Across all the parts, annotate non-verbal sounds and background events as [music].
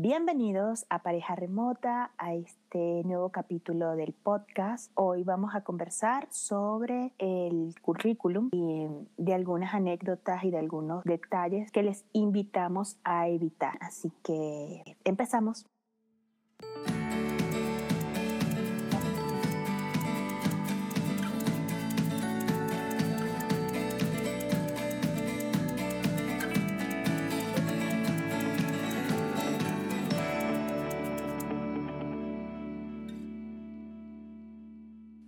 Bienvenidos a Pareja Remota, a este nuevo capítulo del podcast. Hoy vamos a conversar sobre el currículum y de algunas anécdotas y de algunos detalles que les invitamos a evitar. Así que empezamos.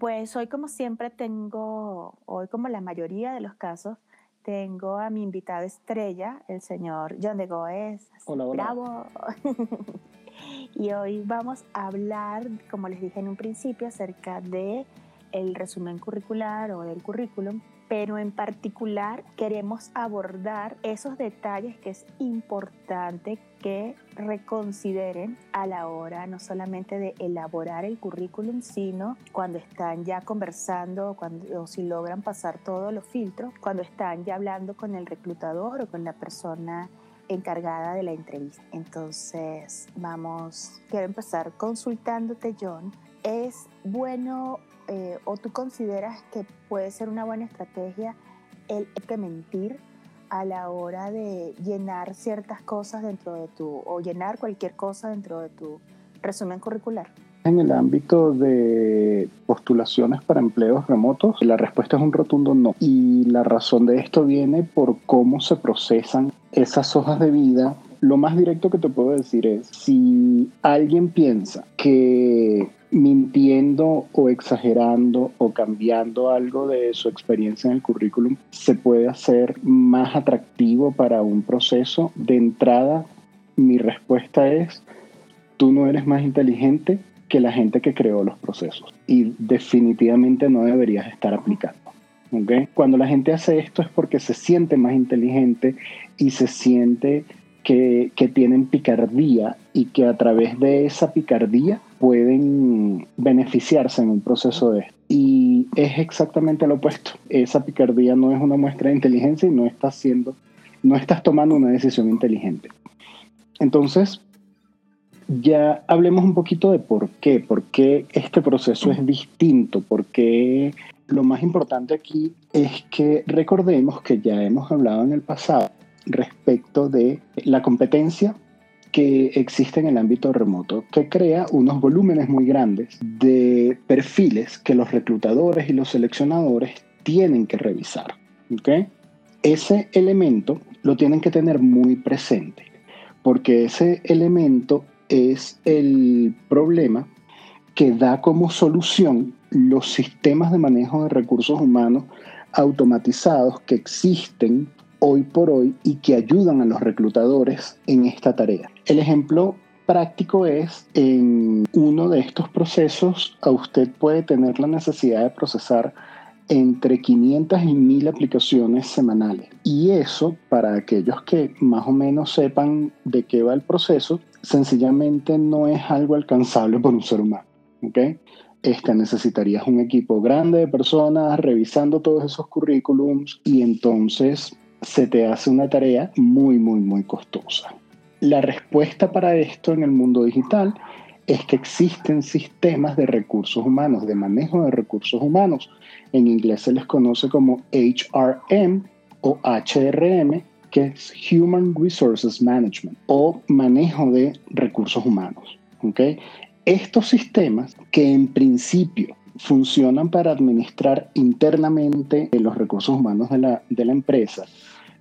Pues hoy como siempre tengo, hoy como la mayoría de los casos, tengo a mi invitada estrella, el señor John de Goes. Hola, hola. Bravo. [laughs] y hoy vamos a hablar, como les dije en un principio, acerca de el resumen curricular o del currículum pero en particular queremos abordar esos detalles que es importante que reconsideren a la hora no solamente de elaborar el currículum, sino cuando están ya conversando cuando, o si logran pasar todos los filtros, cuando están ya hablando con el reclutador o con la persona encargada de la entrevista. Entonces, vamos, quiero empezar consultándote, John. ¿Es bueno eh, o tú consideras que puede ser una buena estrategia el que mentir a la hora de llenar ciertas cosas dentro de tu, o llenar cualquier cosa dentro de tu resumen curricular? En el ámbito de postulaciones para empleos remotos, la respuesta es un rotundo no. Y la razón de esto viene por cómo se procesan esas hojas de vida lo más directo que te puedo decir es, si alguien piensa que mintiendo o exagerando o cambiando algo de su experiencia en el currículum se puede hacer más atractivo para un proceso, de entrada mi respuesta es, tú no eres más inteligente que la gente que creó los procesos y definitivamente no deberías estar aplicando. ¿okay? Cuando la gente hace esto es porque se siente más inteligente y se siente que, que, tienen picardía y que a través de esa picardía pueden beneficiarse en un proceso de esto. Y es exactamente lo opuesto. Esa picardía no es una muestra de inteligencia y no estás haciendo, no estás tomando una decisión inteligente. Entonces, ya hablemos un poquito de por qué, por qué este proceso es distinto, por qué lo más importante aquí es que recordemos que ya hemos hablado en el pasado respecto de la competencia que existe en el ámbito remoto, que crea unos volúmenes muy grandes de perfiles que los reclutadores y los seleccionadores tienen que revisar. ¿okay? Ese elemento lo tienen que tener muy presente, porque ese elemento es el problema que da como solución los sistemas de manejo de recursos humanos automatizados que existen hoy por hoy y que ayudan a los reclutadores en esta tarea. El ejemplo práctico es en uno de estos procesos a usted puede tener la necesidad de procesar entre 500 y 1000 aplicaciones semanales. Y eso, para aquellos que más o menos sepan de qué va el proceso, sencillamente no es algo alcanzable por un ser humano. ¿okay? Este, necesitarías un equipo grande de personas revisando todos esos currículums y entonces se te hace una tarea muy, muy, muy costosa. La respuesta para esto en el mundo digital es que existen sistemas de recursos humanos, de manejo de recursos humanos. En inglés se les conoce como HRM o HRM, que es Human Resources Management o manejo de recursos humanos. ¿okay? Estos sistemas que en principio funcionan para administrar internamente los recursos humanos de la, de la empresa,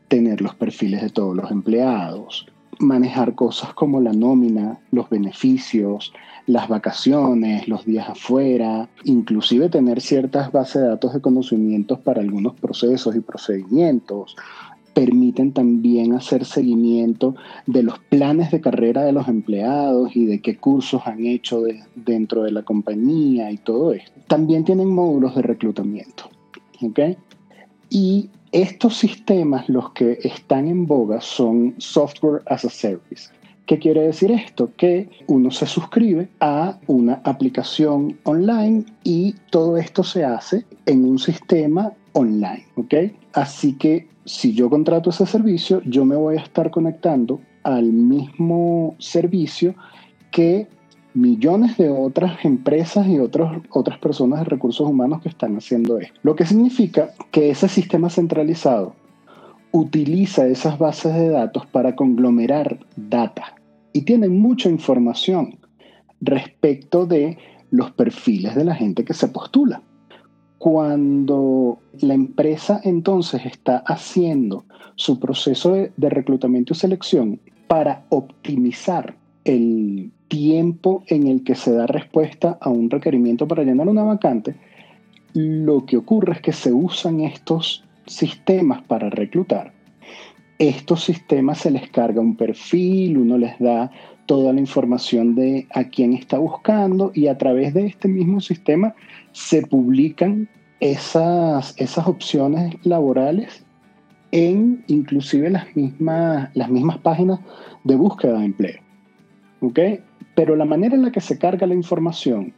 tener los perfiles de todos los empleados, manejar cosas como la nómina, los beneficios, las vacaciones, los días afuera, inclusive tener ciertas bases de datos de conocimientos para algunos procesos y procedimientos. Permiten también hacer seguimiento de los planes de carrera de los empleados y de qué cursos han hecho dentro de la compañía y todo esto. También tienen módulos de reclutamiento. ¿okay? Y estos sistemas, los que están en boga, son software as a service. ¿Qué quiere decir esto? Que uno se suscribe a una aplicación online y todo esto se hace en un sistema online, ¿ok? Así que si yo contrato ese servicio, yo me voy a estar conectando al mismo servicio que millones de otras empresas y otros, otras personas de recursos humanos que están haciendo esto. Lo que significa que ese sistema centralizado utiliza esas bases de datos para conglomerar data y tiene mucha información respecto de los perfiles de la gente que se postula. Cuando la empresa entonces está haciendo su proceso de, de reclutamiento y selección para optimizar el tiempo en el que se da respuesta a un requerimiento para llenar una vacante, lo que ocurre es que se usan estos sistemas para reclutar. Estos sistemas se les carga un perfil, uno les da toda la información de a quién está buscando y a través de este mismo sistema se publican esas, esas opciones laborales en inclusive las mismas, las mismas páginas de búsqueda de empleo. ¿Okay? Pero la manera en la que se carga la información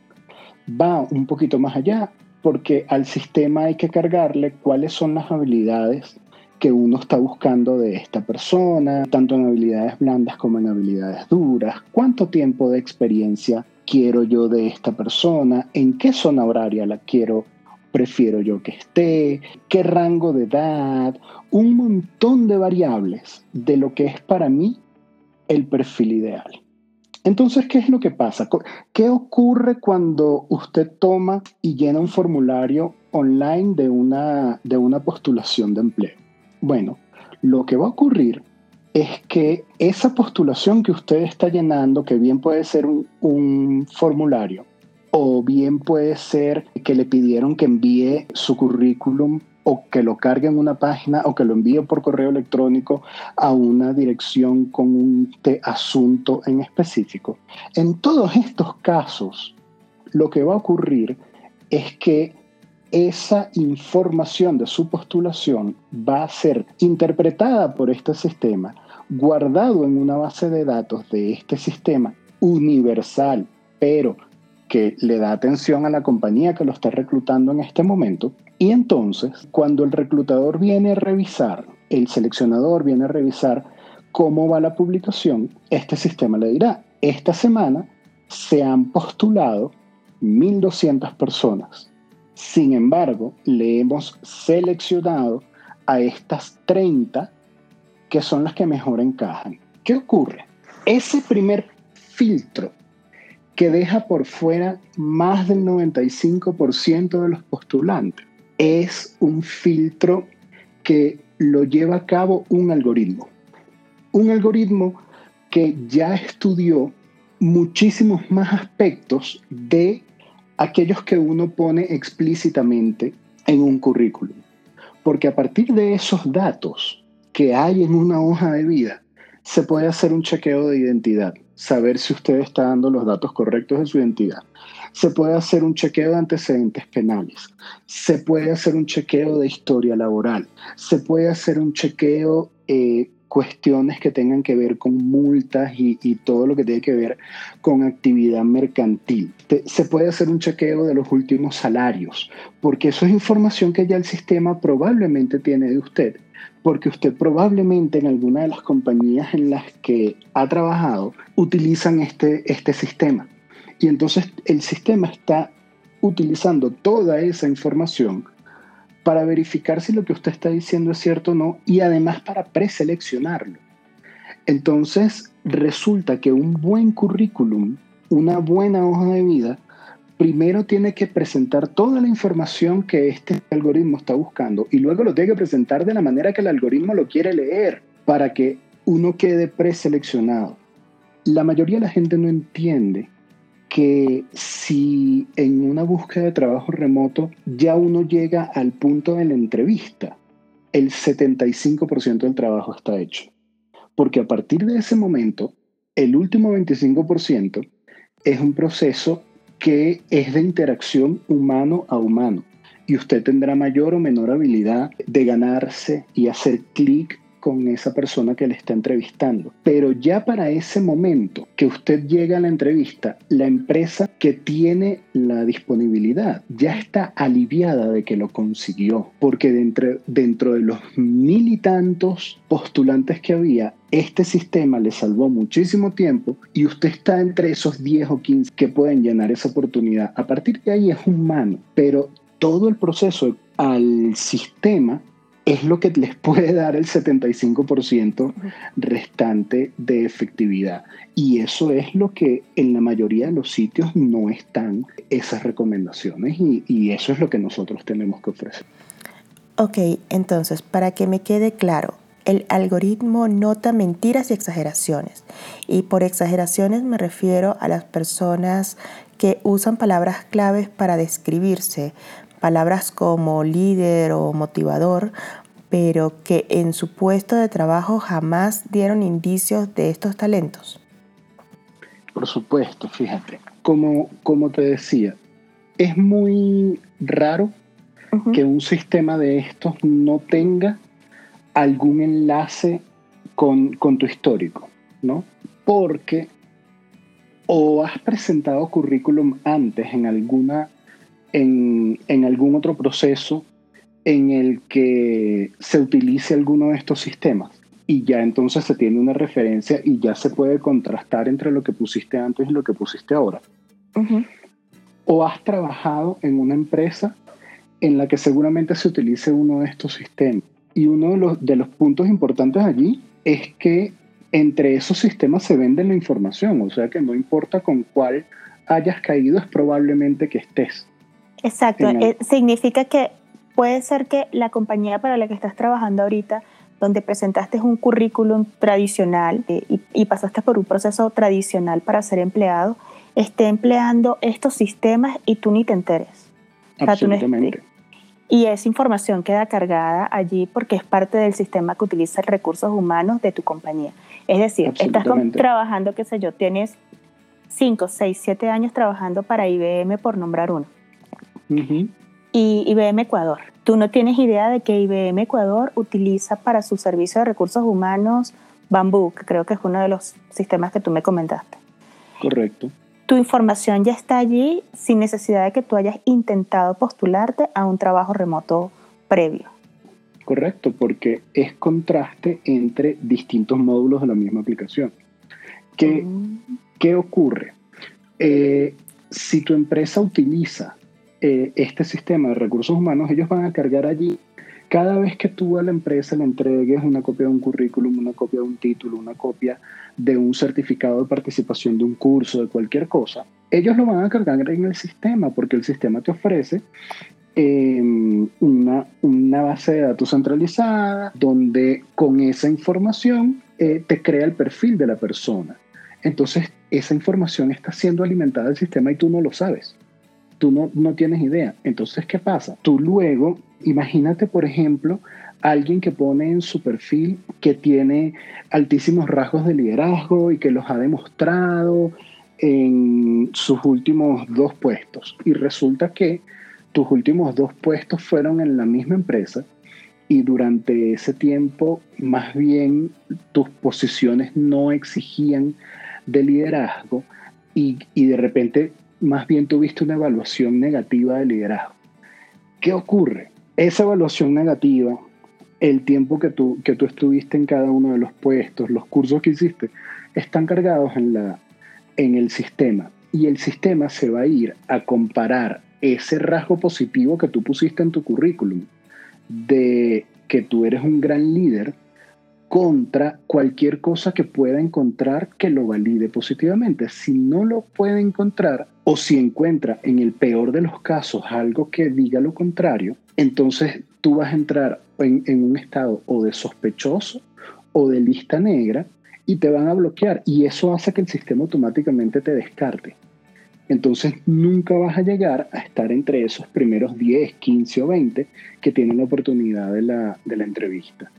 va un poquito más allá, porque al sistema hay que cargarle cuáles son las habilidades que uno está buscando de esta persona, tanto en habilidades blandas como en habilidades duras, cuánto tiempo de experiencia quiero yo de esta persona, en qué zona horaria la quiero, prefiero yo que esté, qué rango de edad, un montón de variables de lo que es para mí el perfil ideal. Entonces, ¿qué es lo que pasa? ¿Qué ocurre cuando usted toma y llena un formulario online de una, de una postulación de empleo? Bueno, lo que va a ocurrir es que esa postulación que usted está llenando, que bien puede ser un, un formulario, o bien puede ser que le pidieron que envíe su currículum o que lo cargue en una página o que lo envíe por correo electrónico a una dirección con un asunto en específico. En todos estos casos, lo que va a ocurrir es que esa información de su postulación va a ser interpretada por este sistema, guardado en una base de datos de este sistema universal, pero que le da atención a la compañía que lo está reclutando en este momento. Y entonces, cuando el reclutador viene a revisar, el seleccionador viene a revisar cómo va la publicación, este sistema le dirá, esta semana se han postulado 1.200 personas. Sin embargo, le hemos seleccionado a estas 30 que son las que mejor encajan. ¿Qué ocurre? Ese primer filtro que deja por fuera más del 95% de los postulantes. Es un filtro que lo lleva a cabo un algoritmo. Un algoritmo que ya estudió muchísimos más aspectos de aquellos que uno pone explícitamente en un currículum. Porque a partir de esos datos que hay en una hoja de vida, se puede hacer un chequeo de identidad saber si usted está dando los datos correctos de su identidad. Se puede hacer un chequeo de antecedentes penales. Se puede hacer un chequeo de historia laboral. Se puede hacer un chequeo eh, cuestiones que tengan que ver con multas y, todo lo que tiene que ver con actividad mercantil. Se puede hacer un chequeo de los últimos salarios, porque eso es información que ya el sistema probablemente tiene de usted porque usted probablemente en alguna de las compañías en las que ha trabajado utilizan este, este sistema. Y entonces el sistema está utilizando toda esa información para verificar si lo que usted está diciendo es cierto o no y además para preseleccionarlo. Entonces resulta que un buen currículum, una buena hoja de vida, primero tiene que presentar toda la información que este algoritmo está buscando y luego lo tiene que presentar de la manera que el algoritmo lo quiere leer para que uno quede preseleccionado. La mayoría de la gente no entiende que si en una búsqueda de trabajo remoto ya uno llega al punto de la entrevista, el 75% del trabajo está hecho. Porque a partir de ese momento, el último 25% es un proceso que es de interacción humano a humano. Y usted tendrá mayor o menor habilidad de ganarse y hacer clic con esa persona que le está entrevistando. Pero ya para ese momento que usted llega a la entrevista, la empresa que tiene la disponibilidad ya está aliviada de que lo consiguió, porque dentro, dentro de los mil y tantos postulantes que había, este sistema le salvó muchísimo tiempo y usted está entre esos 10 o 15 que pueden llenar esa oportunidad. A partir de ahí es humano, pero todo el proceso al sistema es lo que les puede dar el 75% restante de efectividad. Y eso es lo que en la mayoría de los sitios no están esas recomendaciones y, y eso es lo que nosotros tenemos que ofrecer. Ok, entonces, para que me quede claro, el algoritmo nota mentiras y exageraciones. Y por exageraciones me refiero a las personas que usan palabras claves para describirse, palabras como líder o motivador, pero que en su puesto de trabajo jamás dieron indicios de estos talentos. Por supuesto, fíjate. Como, como te decía, es muy raro que un sistema de estos no tenga algún enlace con, tu histórico, ¿no? Porque o has presentado currículum antes en, alguna, en, en algún otro proceso en el que se utilice alguno de estos sistemas y ya entonces se tiene una referencia y ya se puede contrastar entre lo que pusiste antes y lo que pusiste ahora. O has trabajado en una empresa en la que seguramente se utilice uno de estos sistemas y uno de los, de los puntos importantes allí es que entre esos sistemas se vende la información, o sea que no importa con cuál hayas caído, es probablemente que estés. Exacto, eh, significa que puede ser que la compañía para la que estás trabajando ahorita, donde presentaste un currículum tradicional eh, y, y, pasaste por un proceso tradicional para ser empleado, esté empleando estos sistemas y tú ni te enteres. Absolutamente. Y esa información queda cargada allí porque es parte del sistema que utiliza recursos humanos de tu compañía. Es decir, estás trabajando, qué sé yo, tienes 5, 6, 7 años trabajando para IBM por nombrar uno. Y IBM Ecuador. Tú no tienes idea de que IBM Ecuador utiliza para su servicio de recursos humanos Bamboo, que creo que es uno de los sistemas que tú me comentaste. Correcto tu información ya está allí sin necesidad de que tú hayas intentado postularte a un trabajo remoto previo. Correcto, porque es contraste entre distintos módulos de la misma aplicación. ¿Qué, mm. ocurre? Eh, si tu empresa utiliza eh, este sistema de recursos humanos, ellos van a cargar allí cada vez que tú a la empresa le entregues una copia de un currículum, una copia de un título, una copia de un certificado de participación de un curso, de cualquier cosa, ellos lo van a cargar en el sistema porque el sistema te ofrece em, una, una, base de datos centralizada donde con esa información eh, te crea el perfil de la persona. Entonces, esa información está siendo alimentada al sistema y tú no lo sabes. Tú no, no tienes idea. Entonces, ¿qué pasa? Tú luego Imagínate, por ejemplo, alguien que pone en su perfil que tiene altísimos rasgos de liderazgo y que los ha demostrado en sus últimos dos puestos. Y resulta que tus últimos dos puestos fueron en la misma empresa y durante ese tiempo más bien tus posiciones no exigían de liderazgo y, y de repente más bien tuviste una evaluación negativa de liderazgo. ¿Qué ocurre? esa evaluación negativa, el tiempo que tú, que tú estuviste en cada uno de los puestos, los cursos que hiciste, están cargados en, la, en el sistema. Y el sistema se va a ir a comparar ese rasgo positivo que tú pusiste en tu currículum de que tú eres un gran líder contra cualquier cosa que pueda encontrar que lo valide positivamente. Si no lo puede encontrar o si encuentra en el peor de los casos algo que diga lo contrario, entonces tú vas a entrar en, un estado o de sospechoso o de lista negra y te van a bloquear y eso hace que el sistema automáticamente te descarte. Entonces nunca vas a llegar a estar entre esos primeros 10, 15 o 20 que tienen la oportunidad de la entrevista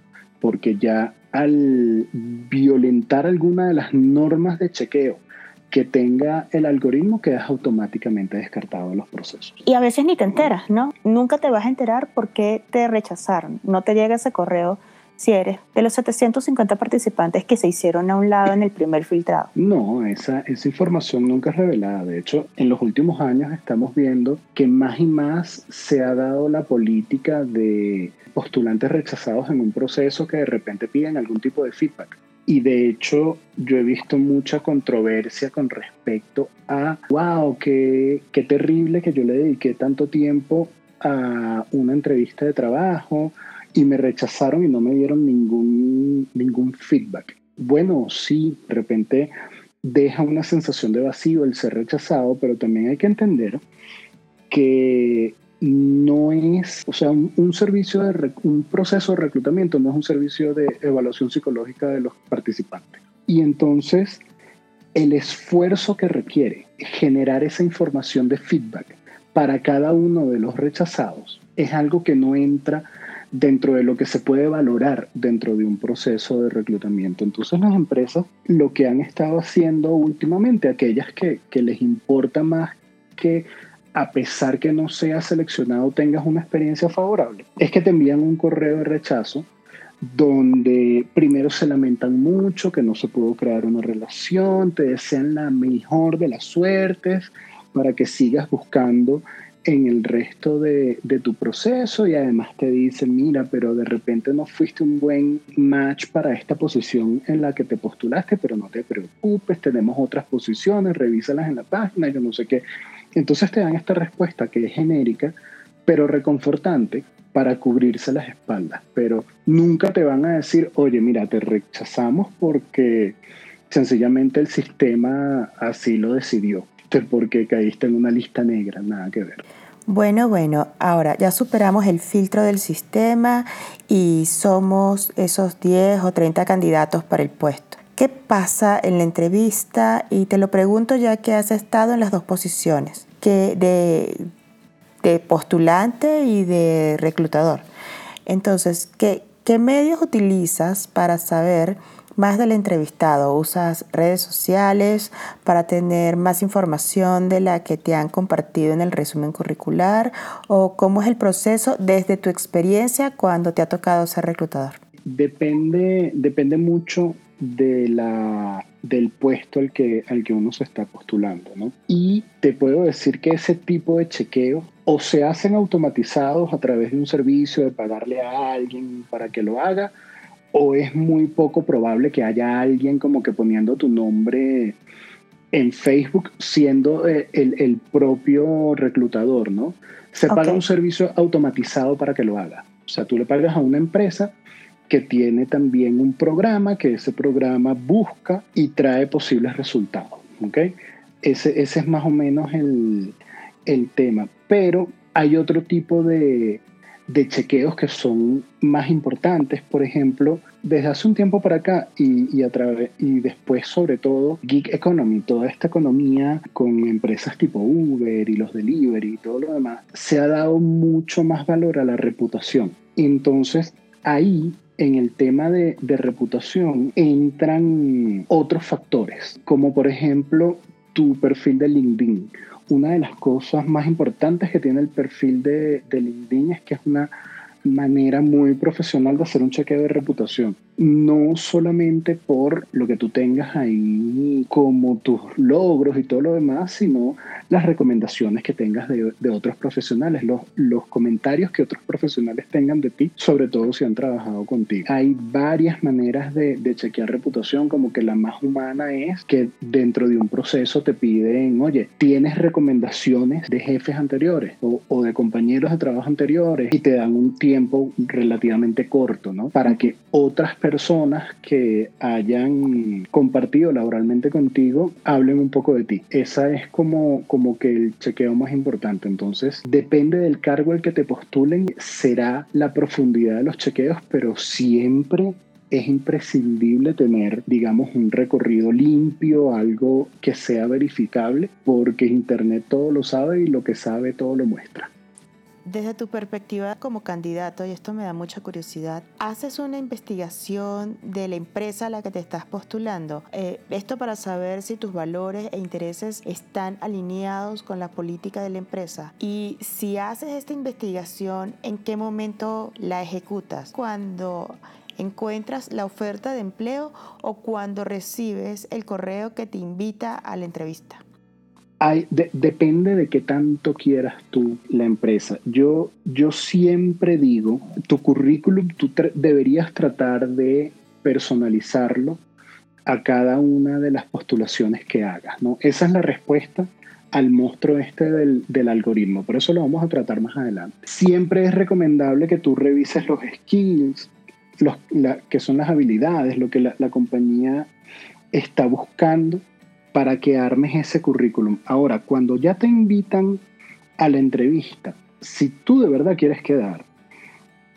porque ya al violentar alguna de las normas de chequeo que tenga el algoritmo quedas automáticamente descartado de los procesos. Y a veces ni te enteras, ¿no? Nunca te vas a enterar por qué te rechazaron. No te llega ese correo si eres de los 750 participantes que se hicieron a un lado en el primer filtrado. No, esa, esa información nunca es revelada. De hecho, en los últimos años estamos viendo que más y más se ha dado la política de postulantes rechazados en un proceso que de repente piden algún tipo de feedback. Y de hecho, yo he visto mucha controversia con respecto a, wow, qué, qué terrible que yo le dediqué tanto tiempo a una entrevista de trabajo y me rechazaron y no me dieron ningún, ningún feedback. Bueno, sí, de repente deja una sensación de vacío el ser rechazado, pero también hay que entender que no es, o sea, un, servicio de un proceso de reclutamiento no es un servicio de evaluación psicológica de los participantes. Y entonces el esfuerzo que requiere generar esa información de feedback para cada uno de los rechazados es algo que no entra dentro de lo que se puede valorar dentro de un proceso de reclutamiento. Entonces las empresas lo que han estado haciendo últimamente, aquellas que, les importa más que a pesar que no seas seleccionado tengas una experiencia favorable, es que te envían un correo de rechazo donde primero se lamentan mucho que no se pudo crear una relación, te desean la mejor de las suertes para que sigas buscando en el resto de, de, tu proceso y además te dicen, mira, pero de repente no fuiste un buen match para esta posición en la que te postulaste, pero no te preocupes, tenemos otras posiciones, revísalas en la página, yo no sé qué. Entonces te dan esta respuesta que es genérica, pero reconfortante para cubrirse las espaldas, pero nunca te van a decir, oye, mira, te rechazamos porque sencillamente el sistema así lo decidió, porque caíste en una lista negra, nada que ver. Bueno, bueno, ahora ya superamos el filtro del sistema y somos esos 10 o 30 candidatos para el puesto. ¿Qué pasa en la entrevista? Y te lo pregunto ya que has estado en las dos posiciones, que de, de postulante y de reclutador. Entonces, ¿qué, ¿qué medios utilizas para saber más del entrevistado? ¿Usas redes sociales para tener más información de la que te han compartido en el resumen curricular? ¿O cómo es el proceso desde tu experiencia cuando te ha tocado ser reclutador? Depende, depende mucho de la, del puesto al que, al que uno se está postulando. ¿no? Y te puedo decir que ese tipo de chequeo o se hacen automatizados a través de un servicio de pagarle a alguien para que lo haga, o es muy poco probable que haya alguien como que poniendo tu nombre en Facebook siendo eh, el, el propio reclutador, ¿no? Se paga un servicio automatizado para que lo haga. O sea, tú le pagas a una empresa que tiene también un programa, que ese programa busca y trae posibles resultados. ¿okay? Ese, ese es más o menos el, el tema. Pero hay otro tipo de, de chequeos que son más importantes, por ejemplo, desde hace un tiempo para acá y, y, después sobre todo Geek Economy, toda esta economía con empresas tipo Uber y los delivery y todo lo demás, se ha dado mucho más valor a la reputación. Entonces ahí en el tema de, reputación entran otros factores, como por ejemplo tu perfil de LinkedIn. Una de las cosas más importantes que tiene el perfil de, de LinkedIn es que es una manera muy profesional de hacer un chequeo de reputación. No solamente por lo que tú tengas ahí como tus logros y todo lo demás, sino las recomendaciones que tengas de, otros profesionales, los, comentarios que otros profesionales tengan de ti, sobre todo si han trabajado contigo. Hay varias maneras de, de chequear reputación, como que la más humana es que dentro de un proceso te piden, oye, tienes recomendaciones de jefes anteriores o, o de compañeros de trabajo anteriores y te dan un tiempo relativamente corto, ¿no? Para que otras personas que hayan compartido laboralmente contigo hablen un poco de ti. Esa es como, como que el chequeo más importante. Entonces, depende del cargo al que te postulen, será la profundidad de los chequeos, pero siempre es imprescindible tener, digamos, un recorrido limpio, algo que sea verificable, porque Internet todo lo sabe y lo que sabe todo lo muestra. Desde tu perspectiva como candidato, y esto me da mucha curiosidad, ¿haces una investigación de la empresa a la que te estás postulando? Eh, esto para saber si tus valores e intereses están alineados con la política de la empresa. Y si haces esta investigación, ¿en qué momento la ejecutas? Cuando encuentras la oferta de empleo o cuando recibes el correo que te invita a la entrevista? Depende de qué tanto quieras tú la empresa. Yo, yo siempre digo, tu currículum tú deberías tratar de personalizarlo a cada una de las postulaciones que hagas. ¿no? Esa es la respuesta al monstruo este del, del, algoritmo. Por eso lo vamos a tratar más adelante. Siempre es recomendable que tú revises los skills, los, que son las habilidades, lo que la, la compañía está buscando para que armes ese currículum. Ahora, cuando ya te invitan a la entrevista, si tú de verdad quieres quedar,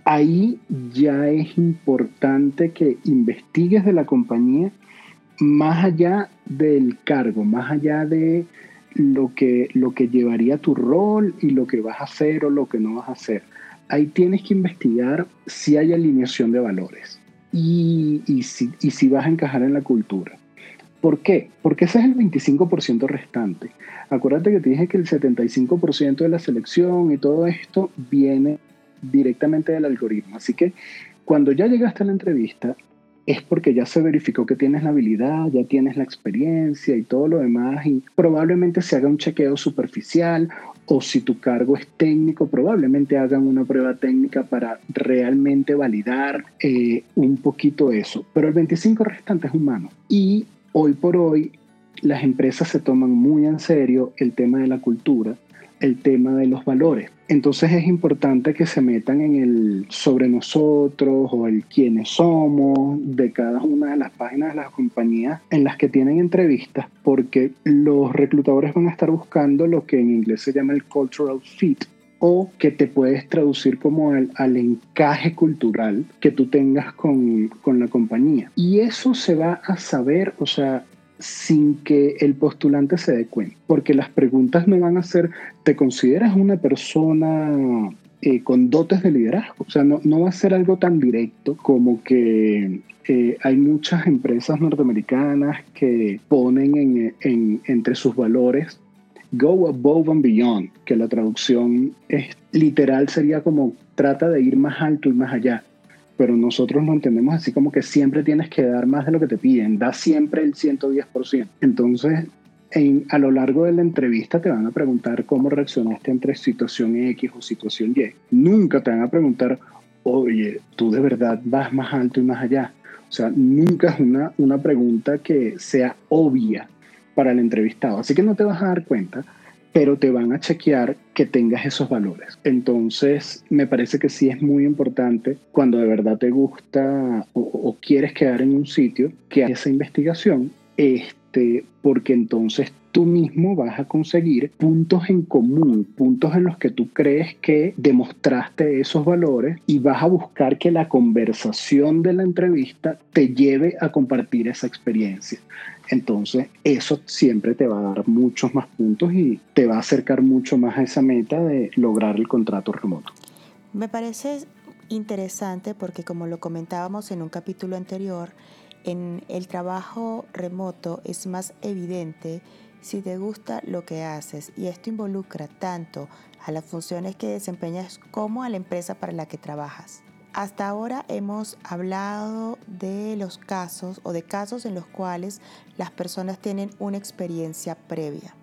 ahí ya es importante que investigues de la compañía más allá del cargo, más allá de lo que, lo que llevaría tu rol y lo que vas a hacer o lo que no vas a hacer. Ahí tienes que investigar si hay alineación de valores y, si, y si vas a encajar en la cultura. ¿Por qué? Porque ese es el 25% restante. Acuérdate que te dije que el 75% de la selección y todo esto viene directamente del algoritmo. Así que cuando ya llegaste a la entrevista, es porque ya se verificó que tienes la habilidad, ya tienes la experiencia y todo lo demás, y probablemente se haga un chequeo superficial o si tu cargo es técnico, probablemente hagan una prueba técnica para realmente validar eh, un poquito eso. Pero el 25 restante es humano. Y hoy por hoy las empresas se toman muy en serio el tema de la cultura el tema de los valores. Entonces es importante que se metan en el sobre nosotros o el quiénes somos de cada una de las páginas de las compañías en las que tienen entrevistas, porque los reclutadores van a estar buscando lo que en inglés se llama el cultural fit, o que te puedes traducir como al, al, encaje cultural que tú tengas con, con, la compañía. Y eso se va a saber, o sea, sin que el postulante se dé cuenta, porque las preguntas no van a ser, ¿te consideras una persona eh, con dotes de liderazgo? O sea, no, no, va a ser algo tan directo como que eh, hay muchas empresas norteamericanas que ponen en, en, entre sus valores go above and beyond, que la traducción es literal sería como trata de ir más alto y más allá pero nosotros lo entendemos así como que siempre tienes que dar más de lo que te piden, da siempre el 110%. Entonces, en, a lo largo de la entrevista te van a preguntar cómo reaccionaste entre situación X o situación Y. Nunca te van a preguntar, oye, tú de verdad vas más alto y más allá. O sea, nunca es una, una pregunta que sea obvia para el entrevistado. Así que no te vas a dar cuenta pero te van a chequear que tengas esos valores. Entonces, me parece que sí es muy importante cuando de verdad te gusta o, quieres quedar en un sitio que haga esa investigación, este, porque entonces tú mismo vas a conseguir puntos en común, puntos en los que tú crees que demostraste esos valores y vas a buscar que la conversación de la entrevista te lleve a compartir esa experiencia. Entonces, eso siempre te va a dar muchos más puntos y te va a acercar mucho más a esa meta de lograr el contrato remoto. Me parece interesante porque como lo comentábamos en un capítulo anterior, en el trabajo remoto es más evidente si te gusta lo que haces y esto involucra tanto a las funciones que desempeñas como a la empresa para la que trabajas. Hasta ahora hemos hablado de los casos o de casos en los cuales las personas tienen una experiencia previa.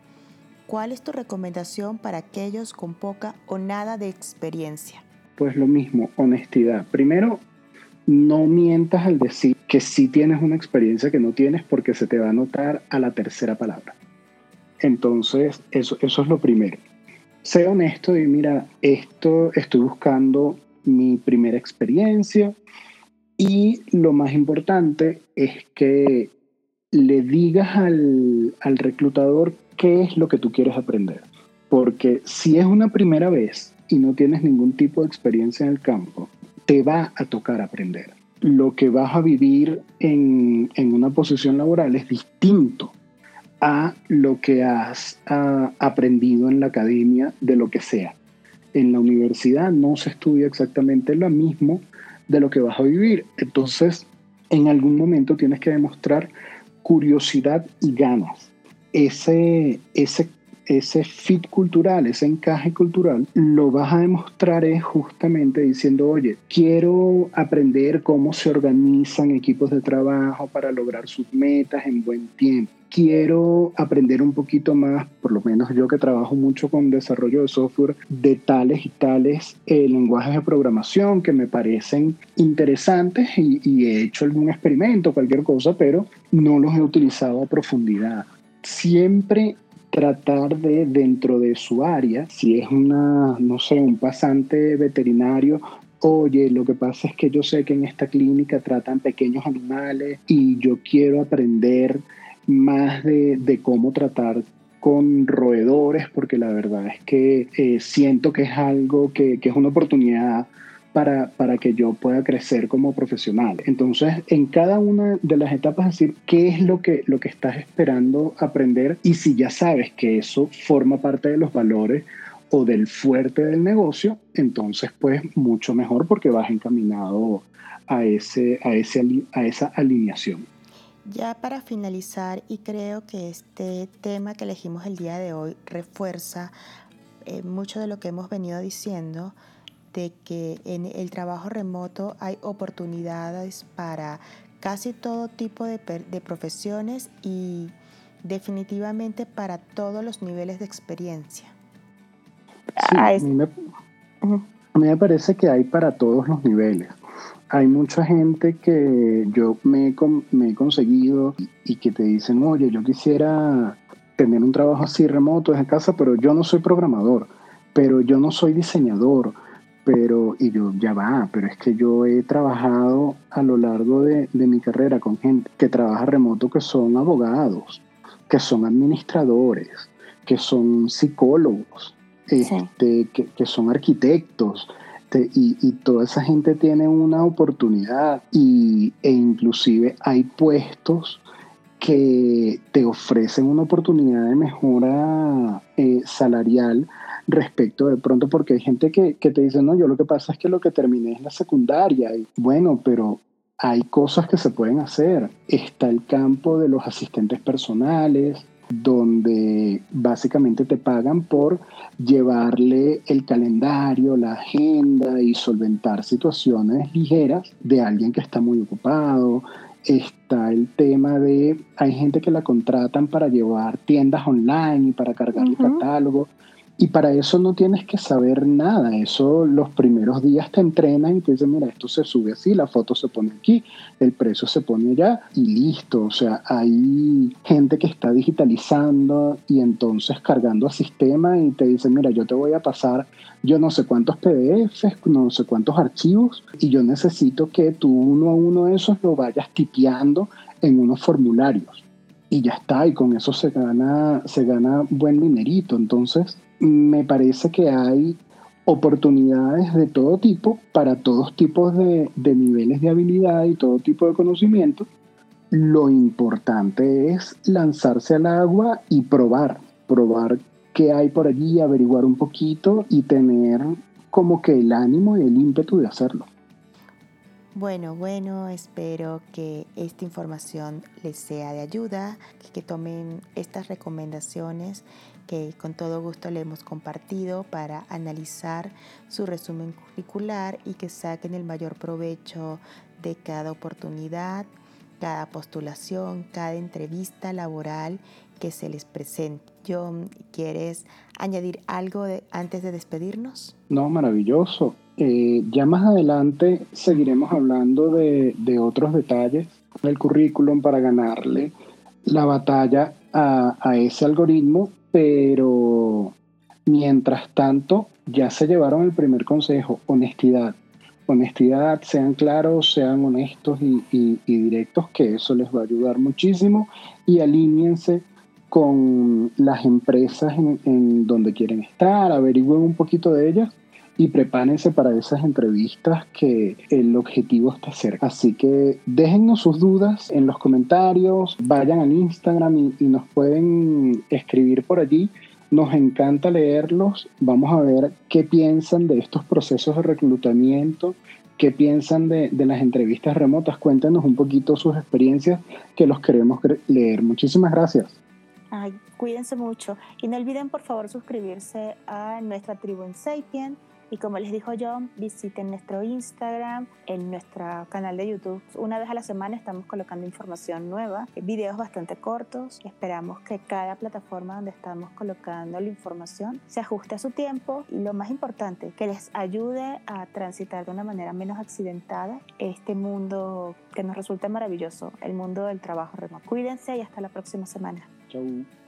¿Cuál es tu recomendación para aquellos con poca o nada de experiencia? Pues lo mismo, honestidad. Primero, no mientas al decir que sí tienes una experiencia que no tienes porque se te va a notar a la tercera palabra. Entonces, eso, es lo primero. Sé honesto y mira, esto estoy buscando mi primera experiencia y lo más importante es que le digas al, al reclutador qué es lo que tú quieres aprender. Porque si es una primera vez y no tienes ningún tipo de experiencia en el campo, te va a tocar aprender. Lo que vas a vivir en, en una posición laboral es distinto a lo que has aprendido en la academia de lo que sea en la universidad no se estudia exactamente lo mismo de lo que vas a vivir. Entonces, en algún momento tienes que demostrar curiosidad y ganas. Ese, ese ese fit cultural, ese encaje cultural, lo vas a demostrar es justamente diciendo, oye, quiero aprender cómo se organizan equipos de trabajo para lograr sus metas en buen tiempo quiero aprender un poquito más, por lo menos yo que trabajo mucho con desarrollo de software, de tales y tales eh, lenguajes de programación que me parecen interesantes y, y, he hecho algún experimento, cualquier cosa, pero no los he utilizado a profundidad. Siempre tratar de, dentro de su área, si es una, no sé, un pasante veterinario oye, lo que pasa es que yo sé que en esta clínica tratan pequeños animales y yo quiero aprender más de, cómo tratar con roedores, porque la verdad es que eh, siento que es algo que, es una oportunidad para, para, que yo pueda crecer como profesional. Entonces, en cada una de las etapas, decir qué es lo que, lo que estás esperando aprender y si ya sabes que eso forma parte de los valores o del fuerte del negocio, entonces pues mucho mejor porque vas encaminado a, ese, a, ese, a esa alineación. Ya para finalizar, y creo que este tema que elegimos el día de hoy refuerza eh, mucho de lo que hemos venido diciendo, de que en el trabajo remoto hay oportunidades para casi todo tipo de, profesiones y definitivamente para todos los niveles de experiencia. Sí, a mí me parece que hay para todos los niveles hay mucha gente que yo me, he conseguido y, que te dicen, oye, yo quisiera tener un trabajo así remoto desde casa, pero yo no soy programador, pero yo no soy diseñador, pero, y yo, ya va, pero es que yo he trabajado a lo largo de, mi carrera con gente que trabaja remoto, que son abogados, que son administradores, que son psicólogos, este, que, que son arquitectos, y, toda esa gente tiene una oportunidad y, e inclusive hay puestos que te ofrecen una oportunidad de mejora eh, salarial respecto de pronto porque hay gente que, que, te dice, no, yo lo que pasa es que lo que terminé es la secundaria. Y bueno, pero hay cosas que se pueden hacer. Está el campo de los asistentes personales, donde básicamente te pagan por llevarle el calendario, la agenda y solventar situaciones ligeras de alguien que está muy ocupado. Está el tema de, hay gente que la contratan para llevar tiendas online y para cargar el catálogo. Y para eso no tienes que saber nada. Eso los primeros días te entrenan y te dicen, mira, esto se sube así, la foto se pone aquí, el precio se pone allá y listo. O sea, hay gente que está digitalizando y entonces cargando al sistema y te dicen, mira, yo te voy a pasar yo no sé cuántos PDFs, no sé cuántos archivos y yo necesito que tú uno a uno de esos lo vayas tipeando en unos formularios y ya está, y con eso se gana, se gana buen dinerito. Entonces, me parece que hay oportunidades de todo tipo para todos tipos de, niveles de habilidad y todo tipo de conocimiento. Lo importante es lanzarse al agua y probar, probar qué hay por allí, averiguar un poquito y tener como que el ánimo y el ímpetu de hacerlo. Bueno, bueno, espero que esta información les sea de ayuda, que tomen estas recomendaciones que con todo gusto le hemos compartido para analizar su resumen curricular y que saquen el mayor provecho de cada oportunidad, cada postulación, cada entrevista laboral que se les presente. John, ¿quieres añadir algo antes de despedirnos? No, maravilloso. Eh, ya más adelante seguiremos hablando de, otros detalles del currículum para ganarle la batalla a ese algoritmo pero mientras tanto ya se llevaron el primer consejo, honestidad. Honestidad, sean claros, sean honestos y, directos, que eso les va a ayudar muchísimo y alíñense con las empresas en, en donde quieren estar, averigüen un poquito de ellas y prepárense para esas entrevistas que el objetivo está cerca. Así que déjennos sus dudas en los comentarios, vayan al Instagram y, nos pueden escribir por allí. Nos encanta leerlos. Vamos a ver qué piensan de estos procesos de reclutamiento, qué piensan de, de las entrevistas remotas. Cuéntenos un poquito sus experiencias que los queremos leer. Muchísimas gracias. Ay, cuídense mucho y no olviden por favor suscribirse a nuestra tribu en Sapien y como les dijo John, visiten nuestro Instagram, en nuestro canal de YouTube. Una vez a la semana estamos colocando información nueva, videos bastante cortos. Esperamos que cada plataforma donde estamos colocando la información se ajuste a su tiempo y lo más importante, que les ayude a transitar de una manera menos accidentada este mundo que nos resulta maravilloso, el mundo del trabajo remoto. Cuídense y hasta la próxima semana. Chau.